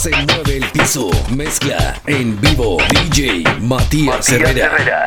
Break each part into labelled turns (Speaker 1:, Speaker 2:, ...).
Speaker 1: Se mueve el piso. Mezcla en vivo. DJ Matías, Herrera.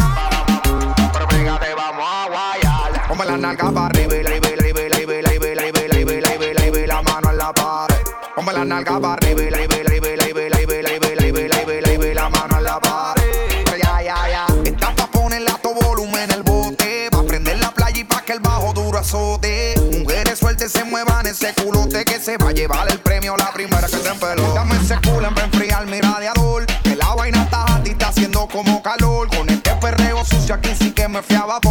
Speaker 2: Ponme la nalga para arriba, y la, la, y la, la, y la, la, y la, y la, y la, y la, mano en la pared. Ponme la nalga para arriba, y la, la, y la, la, y la, la, y la, y la, y la, y la, y la, mano en la pared. Ya, ya, ya. Esta pa' ponerle a tu volumen el bote. Pa' prender la playa y pa' que el bajo duro azote. Mujeres sueltas se muevan ese culote que se va a llevar el premio la primera que se empeló. Dame ese culo en enfriar mi radiador. Que la vaina está a ti, está haciendo como calor. Con este perreo sucio aquí sí que me fiaba por.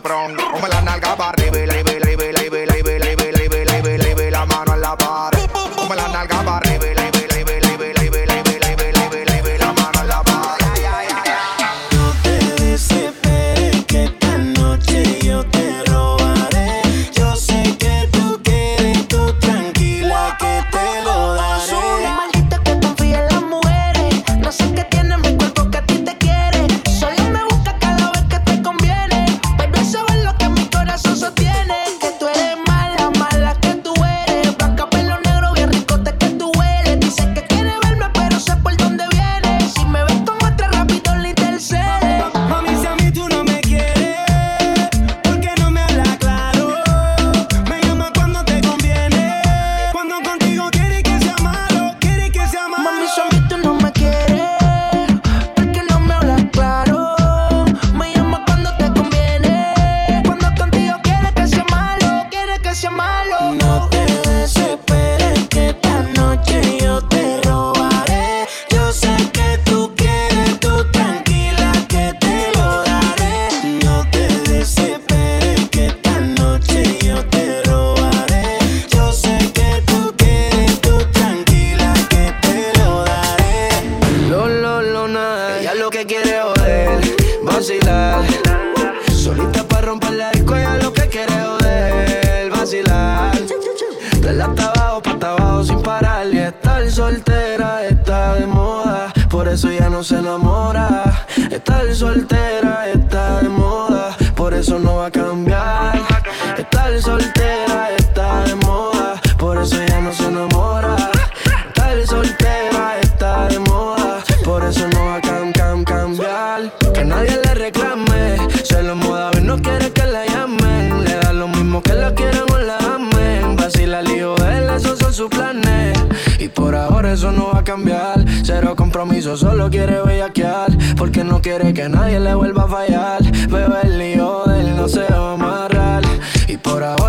Speaker 2: pronto. Que
Speaker 3: quiere
Speaker 4: joder, vacilar. Solita para romper la disco, ella lo que quiere joder, vacilar. De hasta abajo, para abajo sin parar. Y estar soltera está de moda, por eso ya no se enamora. Estar soltera está de moda,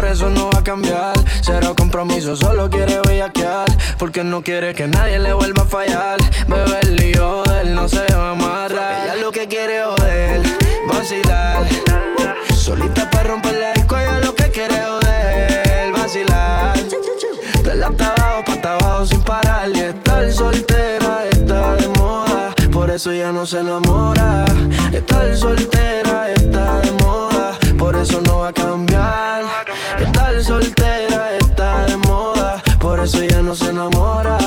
Speaker 4: ahora eso no va a cambiar. Cero compromiso, solo quiere bellaquear. Porque no quiere que nadie le vuelva a fallar. Lío de él no se va a amarrar. Ella lo que quiere joder, vacilar. Solita para romper la disco, ella lo que quiere joder, vacilar. De hasta abajo, para abajo sin parar. Y estar soltera está de moda. Por eso ya no se enamora. Estar soltera está de moda. Por eso no va a cambiar. Estar soltera está de moda. Por eso ya no se enamora.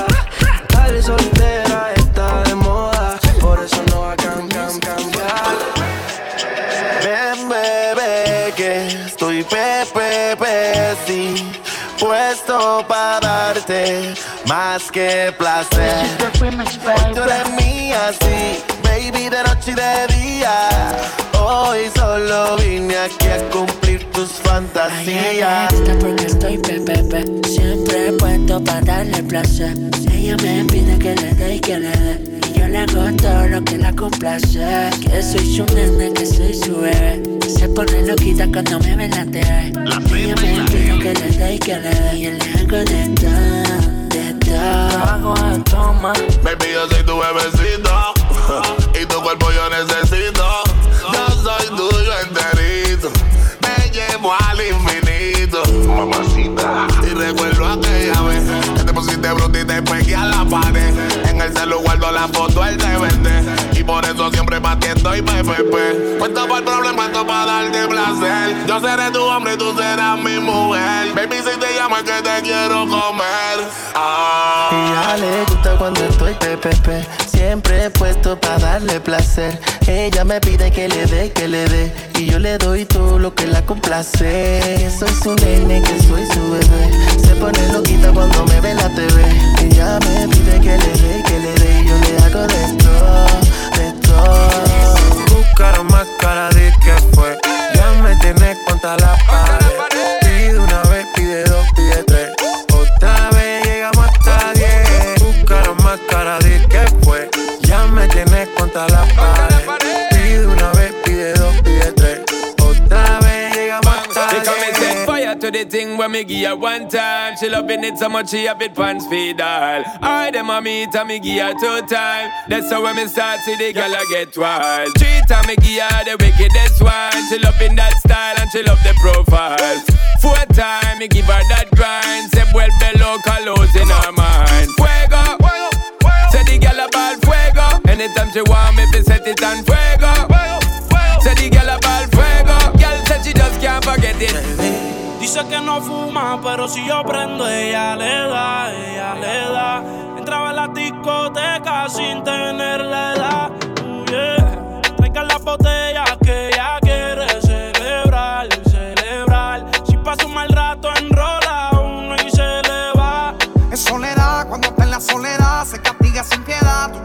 Speaker 4: Estar soltera está de moda. Por eso no va a cam- cam- cambiar.
Speaker 5: Ven, bebé, que estoy pepe, pe, sí, puesto para darte más que placer. Tú eres mía, sí, baby, de noche y de día. Hoy solo vine aquí a cumplir tus fantasías.
Speaker 3: gusta porque estoy pepepe, siempre puesto para darle placer. Ella me pide que le dé y que le dé. Y yo le hago todo lo que la complace. Que soy su nene, que soy su bebé. Se pone loquita cuando me ve en la TV. Ella me pide que le dé y que le dé. Y yo le hago de todo, de todo. Hago de toma.
Speaker 6: Baby, yo soy tu bebecito y tu cuerpo yo necesito. Mamacita. Y recuerdo aquella vez le pegué a la pared. En el celular guardo la foto, él te vende. Y por eso siempre batiendo y PPP. Cuento por el problema, cuento para darte placer. Yo seré tu hombre y tú serás mi mujer. Baby, si te llamo es que te quiero comer. Ah.
Speaker 4: Y ya le gusta cuando estoy PPP. Siempre he puesto para darle placer. Ella me pide que le dé, que le dé. Y yo le doy todo lo que la complace. Soy su nene, que soy su bebé. Se pone loquita cuando me ve la TV. Ella me pide que le dé, que le dé. Y yo le hago de todo, de todo.
Speaker 7: Buscaron más cara de que fue. Ya me tienes contra la pared. Pide una vez, pide dos, pide tres. Otra vez llegamos hasta diez. Buscaron más cara de que me tienes contra la pared. Pide una vez, pide dos, pide tres. Otra vez
Speaker 8: She come and set fire to the thing when me give her one time. She loving it so much she have it pants feed all. I them a meet and me give her two time. That's how when me start see the girl I get wild. Three time me give her the wickedest one. She loving that style and she love the profile. Four time me give her that grind. Se vuelve loca, lose in her mind. Fuego. Say the girl about fuego. Anytime she want me, fi set it on fuego. Say the girl about fuego. Girl said she just can't forget it.
Speaker 9: Dice que no fuma, pero si yo prendo, ella le da, ella le da. Entraba en la discoteca sin tener la edad. Uh, yeah. Traigan las botellas que ella quiere celebrar, celebrar. Si pasa un mal rato, enrola uno y se le va.
Speaker 2: Es soledad, cuando está en la soledad, se castiga sin piedad.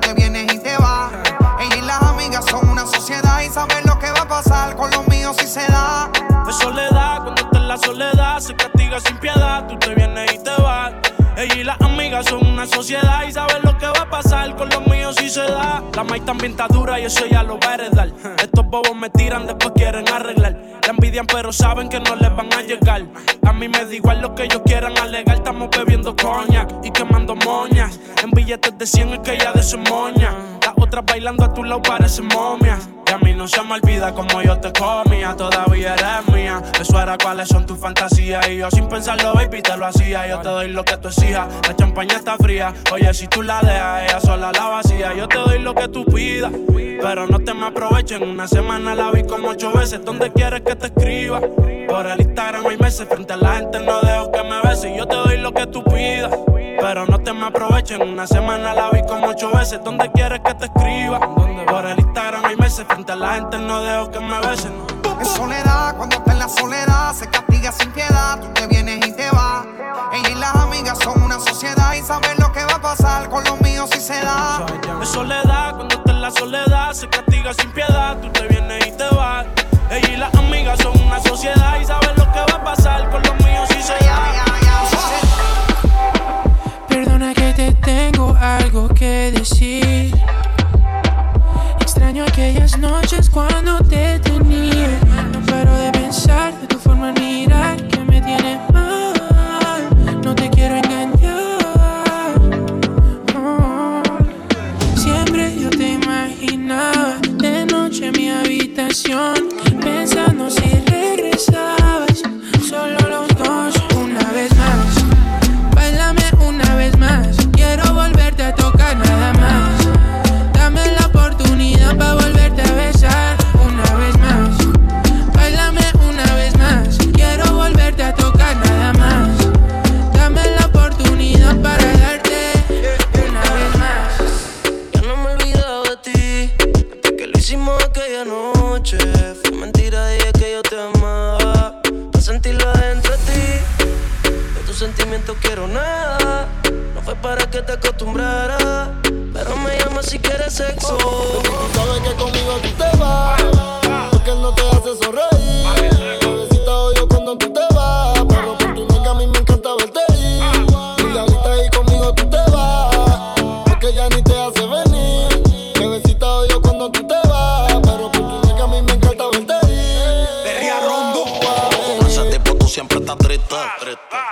Speaker 2: Se.
Speaker 9: De soledad, cuando está en la soledad, se castiga sin piedad. Tú te vienes y te vas. Ella y las amigas son una sociedad y saben lo que va a pasar con los míos si se da. La maíz también está dura y eso ya lo va a. Estos bobos me tiran, después quieren arreglar. La envidian, pero saben que no les van a llegar. A mí me da igual lo que ellos quieran alegar. Estamos bebiendo coñac y quemando moñas. En billetes de 100 es que ella de su moña. Las otras bailando a tu lado parecen momias. Y a mí no se me olvida como yo te comía, todavía eres mía. Eso era cuáles son tus fantasías. Y yo sin pensarlo, baby, te lo hacía. Yo te doy lo que tú exijas. La champaña está fría. Oye, si tú la dejas, ella sola la vacía. Yo te doy lo que tú pidas. Pero no te me aprovechen. Una semana la vi como ocho veces. ¿Dónde quieres que te escriba? Por el Instagram hay meses. Frente a la gente no dejo que me beses. Yo te doy lo que tú pidas. Pero no te me aprovechen. Una semana la vi como ocho veces. ¿Dónde quieres que te escriba? Por el Instagram hay meses. Frente a la gente no dejo que me besen.
Speaker 2: Es soledad, cuando está en la soledad, se castiga sin piedad. Ella y las amigas son una sociedad y saben lo que va a pasar con los míos si se da.
Speaker 9: De soledad, cuando está en la soledad, se castiga sin piedad. Tú te vienes y te vas. Ella y las amigas son una sociedad y saben lo que va a pasar con los míos si se da.
Speaker 5: Perdona que te tengo algo que decir. Extraño aquellas noches cuando te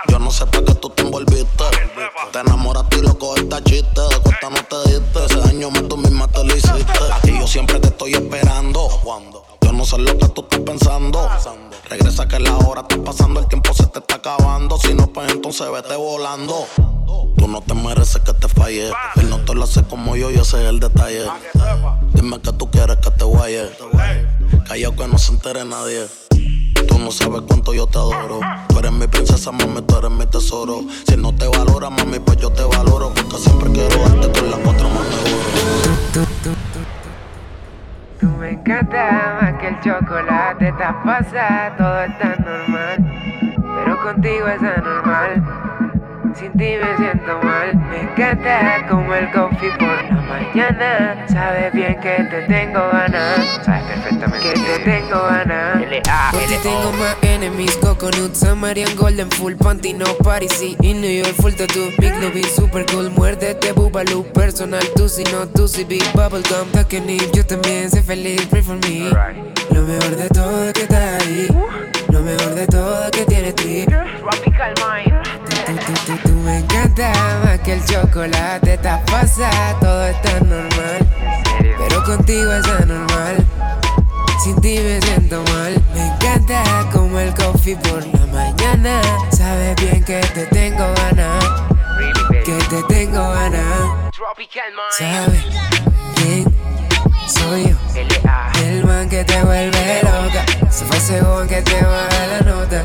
Speaker 5: Yo
Speaker 4: no
Speaker 10: sé para qué tú te envolviste. Te enamoraste y loco esta chiste. De cuenta no te diste. Ese daño más tú misma te lo hiciste. A yo siempre te estoy esperando. Yo no sé lo que tú estás pensando. Regresa que la hora está pasando, el tiempo se te está acabando. Si no, pues entonces vete volando. Tú no te mereces que te falle. Él no te lo hace como yo, yo sé el detalle. Dime que tú quieres que te guaye. Callao que no se entere nadie. Tú no sabes cuánto yo te adoro. Tú eres mi princesa, mami, tú eres mi tesoro. Si no te valora, mami, pues yo te valoro. Porque siempre quiero darte con la cuatro más
Speaker 11: Tú me encanta más que el chocolate, estás pasada, todo está normal. Pero contigo es anormal. Sin ti me siento mal. Me encanta como el coffee por la mañana. Sabes bien que te tengo ganas. Sabes perfectamente que te tengo ganas.
Speaker 12: Por ti tengo más enemies, coconut, Samarian Golden, full panty, no party, y New York full tattoo, big lobby, super cool, muérdete, boobaloo, personal, tú si no, tú si big bubblegum, need, yo también soy feliz, pray for me. Lo mejor de todo es que estás ahí, lo mejor de todo es que tienes ti.
Speaker 11: Tropical mind.
Speaker 12: Tú, tú, tú, me encanta más que el chocolate, estás pasada, todo está normal, pero contigo es anormal. Sin ti me siento mal. Me encanta como el coffee por la mañana. Sabes bien que te tengo ganas. Que te tengo ganas. Sabes quién soy yo. El man que te vuelve loca. Se fue según que te baja la nota.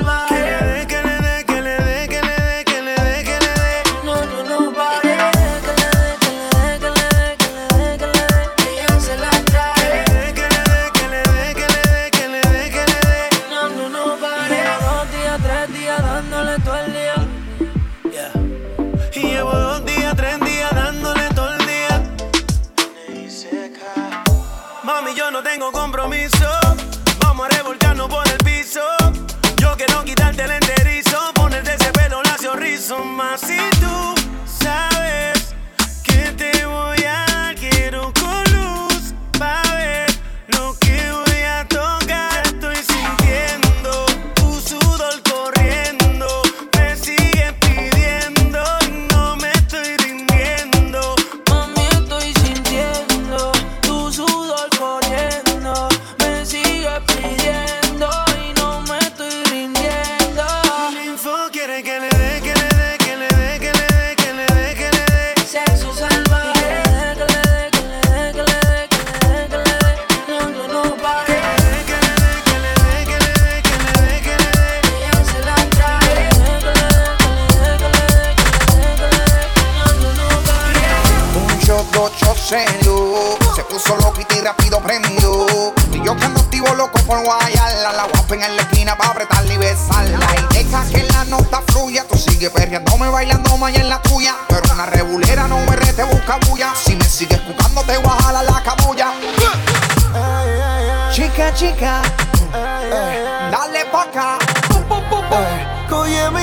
Speaker 13: Sexo salvaje.
Speaker 14: Que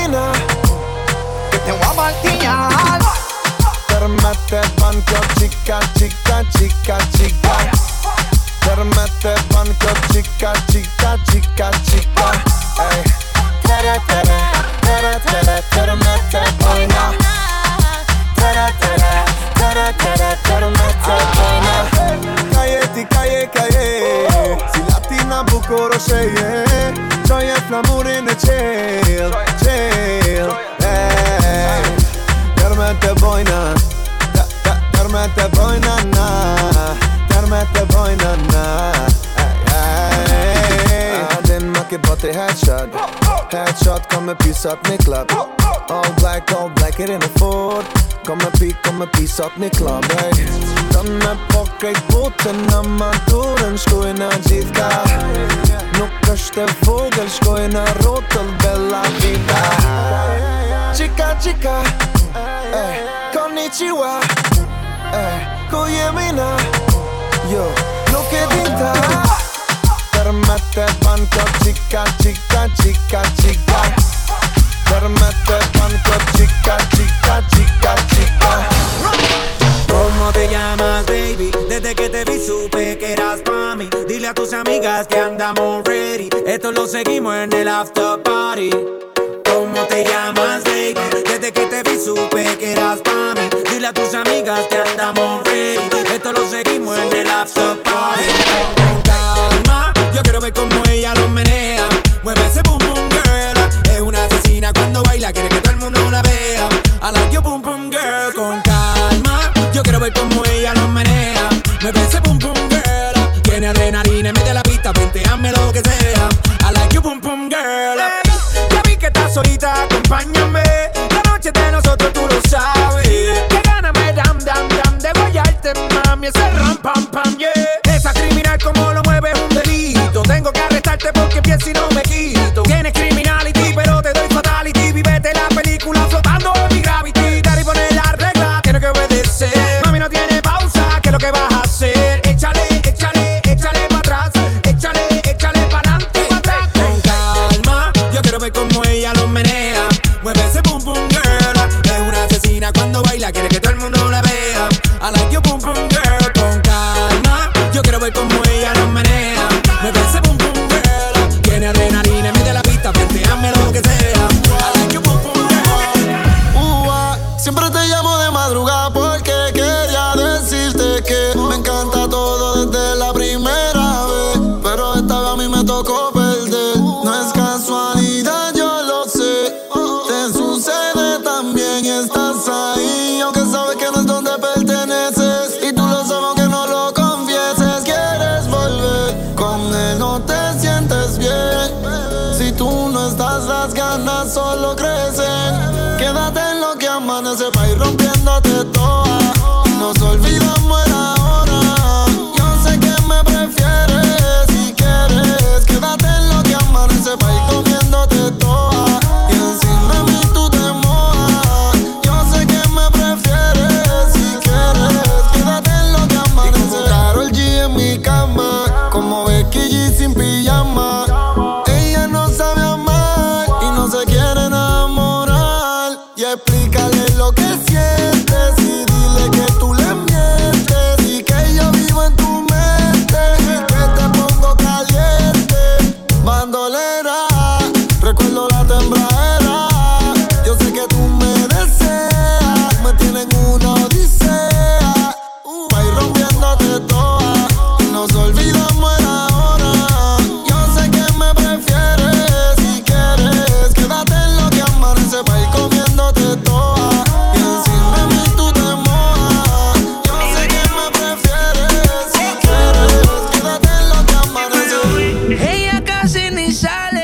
Speaker 14: Oye,
Speaker 2: Que te voy a martillar.
Speaker 14: permette banco, chica, chica, chica, chica. Permette banco, chica, chica, chica, chica. Ey. Tere, tere, tere, tere, permette boina. Tere, tere, tere, tere, permette boina. Calle, ti, calle, calle. ma bucură și e Ce e flamuri to cel, cel Termete boina Termete boina na. Termete boina na eh, eh. Adin ma ke bote headshot oh, oh. Headshot kommer pysat med club. Oh, all black, all black är det en fort Ford.
Speaker 7: Kommer pi, kommer pisakni klabej Të po krejt botën Në maturën shkojnë në gjithka Nuk është e vogël Shkojnë në rotëll Bella vita. Qika, qika eh, Konnichiwa eh, Ku jemi na? Jo, nuk e dinta Permette banco Qika, qika, qika, qika Chica, chica, chica, chica.
Speaker 15: ¿Cómo te llamas, baby? Desde que te vi supe que eras pa' mí. Dile a tus amigas que andamos ready. Esto lo seguimos en el after party. ¿Cómo te llamas, baby? Desde que te vi supe que eras pa' mí. Dile a tus amigas que andamos ready. Esto lo seguimos en el after party. Calma, yo quiero ver cómo ella lo menea. Mueve ese boom boom girl. Es una asesina cuando baila, quiere que todo el mundo la vea. I like your boom boom girl. Con calma, yo quiero ver cómo ella lo menea. Mueve ese boom boom girl. Tiene adrenalina, mete la pista, hazme lo que sea. I like your boom boom girl. Ya vi que estás solita, acompáñame. La noche de nosotros tú lo sabes. Que gana me dam dam dam de guayarte, mami. Ese menea. Mueve
Speaker 13: rising inside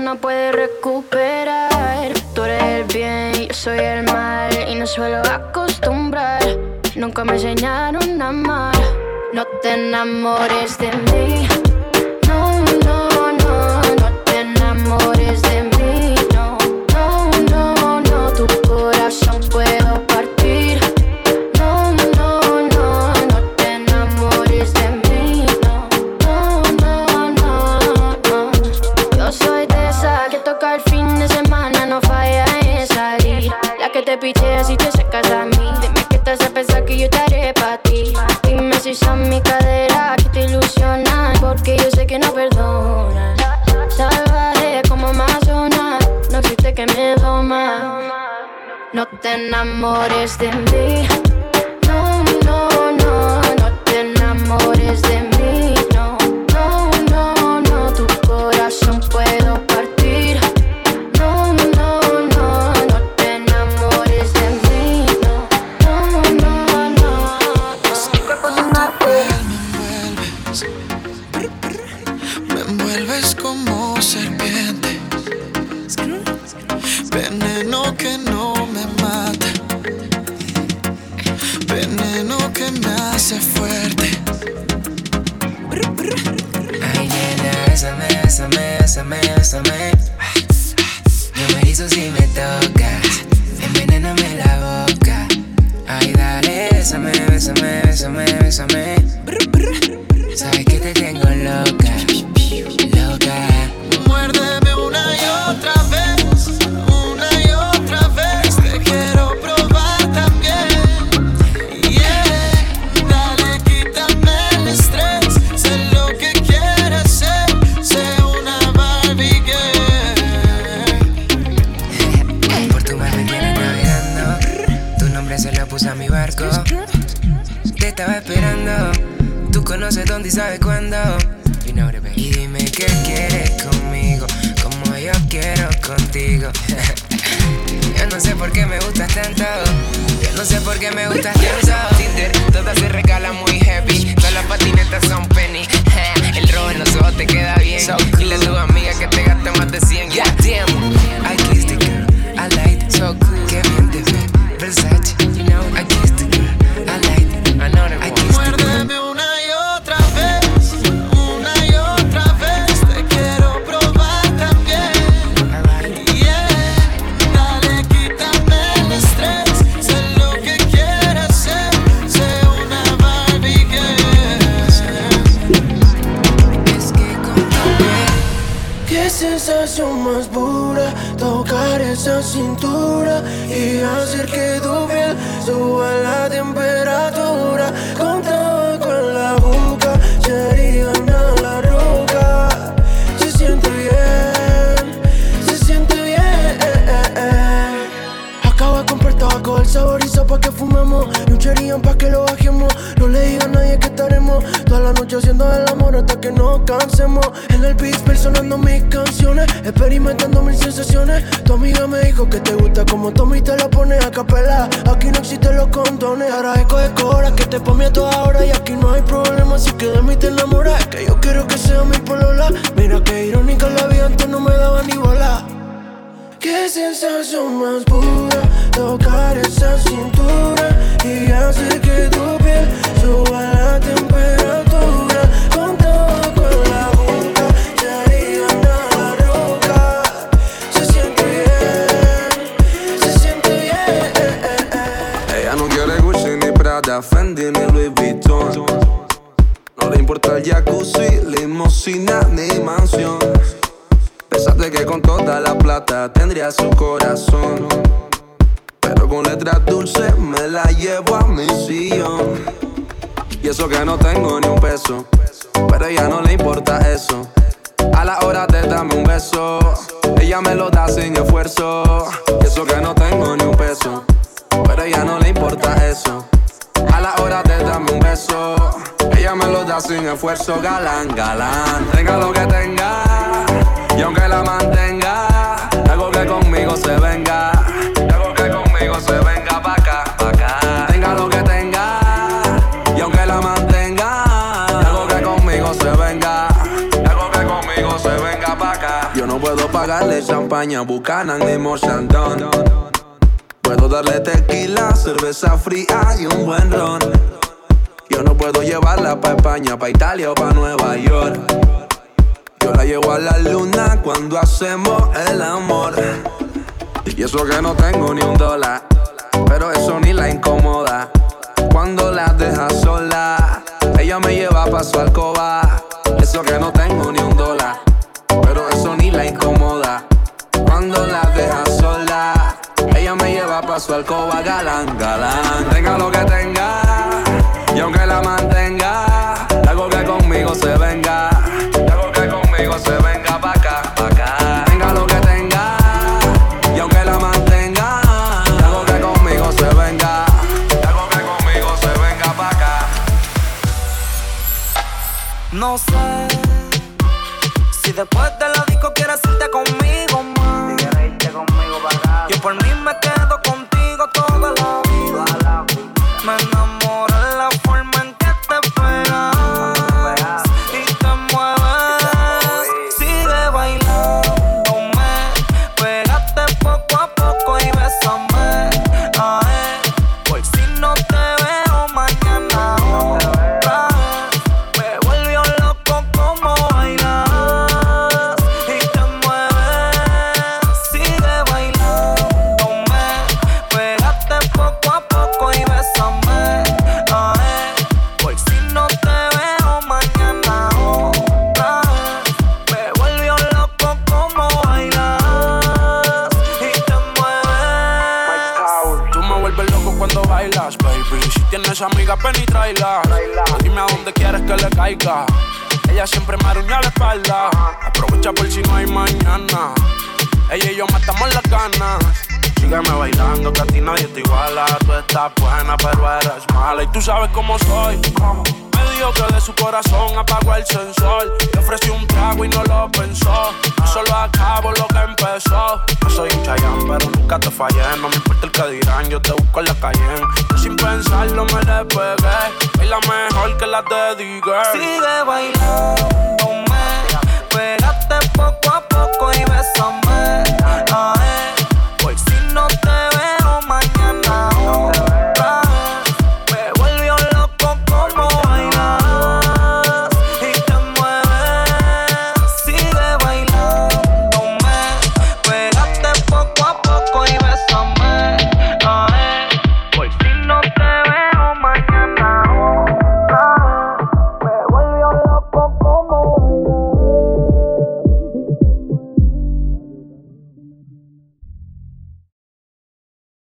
Speaker 13: No
Speaker 16: puede recuperar, tú eres el bien, yo soy el mal y no suelo acostumbrar. Nunca me enseñaron a amar. No te enamores de mí. Que pichea si te secas a mí. Dime qué te hace pensar que yo te haré pa' ti. Dime si son mi cadera que te ilusionan, porque yo sé que no perdonan. Salvaje como Amazonas, no existe que me doma. No te enamores de mí. No, no, no, no te enamores de mí.
Speaker 12: Más
Speaker 13: pura tocar esa cintura y hacer que tu piel suba la temperatura. Un cherían pa' que lo bajemos. No le diga a nadie que estaremos Toda la noche haciendo el amor hasta que nos cansemos. En el beat sonando mis canciones Experimentando mil sensaciones. Tu amiga me dijo que te gusta como Tommy te lo pone a capela. Aquí no existen los condones Ahora escoge cobra que te pone a toda hora Y aquí no hay problema si que de te enamoras. Que yo quiero que sea mi polola. Mira que irónica la vida antes no me daba ni bola Qué sensación más pura tocar esa cintura y hacer que tu piel suba la temperatura. Con en la boca, harían a la roca. Se siente bien, se siente bien.
Speaker 17: Ella no quiere Gucci ni Prada, Fendi ni Louis Vuitton. No le importa el jacuzzi, limosina ni que con toda la plata tendría su corazón. Pero con letras dulces me la llevo a mi sillón. Y eso que no tengo ni un peso. Pero a ella no le importa eso. A la hora de darme un beso, ella me lo da sin esfuerzo. Y eso que no tengo ni un peso. Pero a ella no le importa eso. A la hora de darme un beso, ella me lo da sin esfuerzo. Galán, galán, tenga lo que tenga. Y aunque la mantenga, algo que conmigo se venga. Algo que conmigo se venga pa' acá, pa' acá. Tenga lo que tenga, y aunque la mantenga, algo que conmigo se venga. Algo que conmigo se venga pa' acá. Yo no puedo pagarle champaña, bucanan ni morchandón. Puedo darle tequila, cerveza fría y un buen ron. Yo no puedo llevarla pa' España, pa' Italia o pa' Nueva York. La llevo a la luna cuando hacemos el amor. Y eso que no tengo ni un dólar, pero eso ni la incomoda. Cuando la deja sola, ella me lleva pa' su alcoba. Eso que no tengo ni un dólar, pero eso ni la incomoda. Cuando la deja sola, ella me lleva pa' su alcoba, galán, galán. Tenga lo que tenga, y aunque la mantenga,
Speaker 9: Le ofrecí un trago y no lo pensó. Yo solo acabo lo que empezó. Yo soy un chayán, pero nunca te fallé. No me importa el que dirán, yo te busco en la calle. Yo sin pensarlo me le pegué. Es la mejor que la dediqué.
Speaker 18: Sigue bailándome. Pégate poco a poco y besame. A él.